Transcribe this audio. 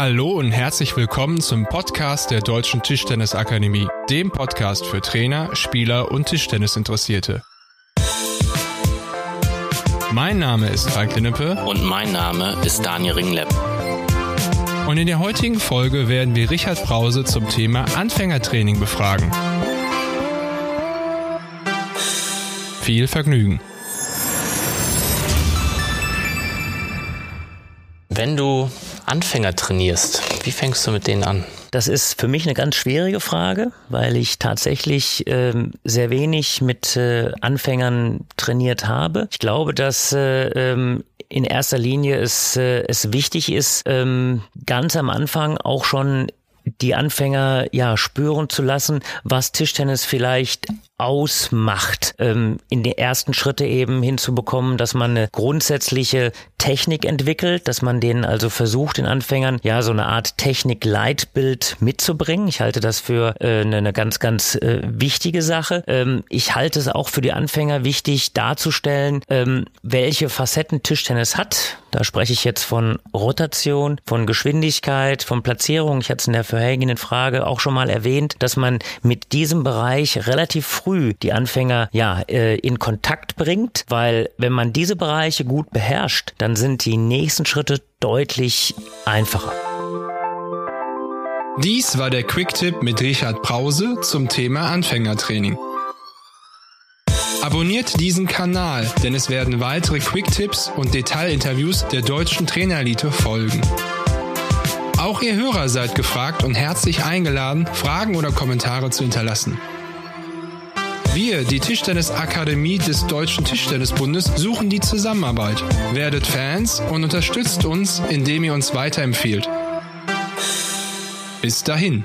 Hallo und herzlich willkommen zum Podcast der Deutschen Tischtennisakademie, dem Podcast für Trainer, Spieler und Tischtennisinteressierte. Mein Name ist Falk Linnepe Und mein Name ist Daniel Ringlepp. und in der heutigen Folge werden wir Richard Brause zum Thema Anfängertraining befragen. Viel Vergnügen. Wenn du Anfänger trainierst, wie fängst du mit denen an? Das ist für mich eine ganz schwierige Frage, weil ich tatsächlich ähm, sehr wenig mit äh, Anfängern trainiert habe. Ich glaube, dass äh, ähm, in erster Linie es, äh, es wichtig ist, ähm, ganz am Anfang auch schon die Anfänger ja spüren zu lassen, was Tischtennis vielleicht ausmacht, ähm, in den ersten Schritte eben hinzubekommen, dass man eine grundsätzliche Technik entwickelt, dass man denen also versucht, den Anfängern ja so eine Art Technik-Leitbild mitzubringen. Ich halte das für äh, eine, eine ganz, ganz äh, wichtige Sache. Ähm, ich halte es auch für die Anfänger wichtig darzustellen, ähm, welche Facetten Tischtennis hat. Da spreche ich jetzt von Rotation, von Geschwindigkeit, von Platzierung. Ich hatte es in der vorhergehenden Frage auch schon mal erwähnt, dass man mit diesem Bereich relativ früh die Anfänger ja äh, in Kontakt bringt, weil wenn man diese Bereiche gut beherrscht, dann sind die nächsten Schritte deutlich einfacher. Dies war der Quick-Tipp mit Richard Brause zum Thema Anfängertraining. Abonniert diesen Kanal, denn es werden weitere Quick-Tipps und Detailinterviews der deutschen Trainerelite folgen. Auch ihr Hörer seid gefragt und herzlich eingeladen, Fragen oder Kommentare zu hinterlassen. Wir, die Tischtennisakademie des Deutschen Tischtennisbundes, suchen die Zusammenarbeit. Werdet Fans und unterstützt uns, indem ihr uns weiterempfiehlt. Bis dahin.